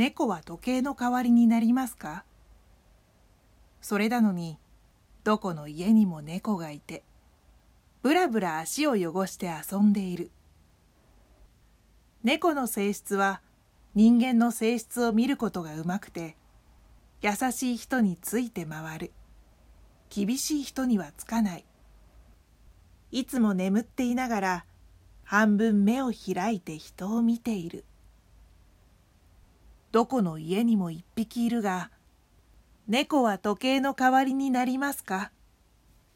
猫は時計の代わりになりますか？それなのにどこの家にも猫がいてぶらぶら足を汚して遊んでいる。猫の性質は人間の性質を見ることがうまくて優しい人について回る。厳しい人にはつかない。いつも眠っていながら半分目を開いて人を見ている。どこの家にも一匹いるが猫は時計の代わりになりますか？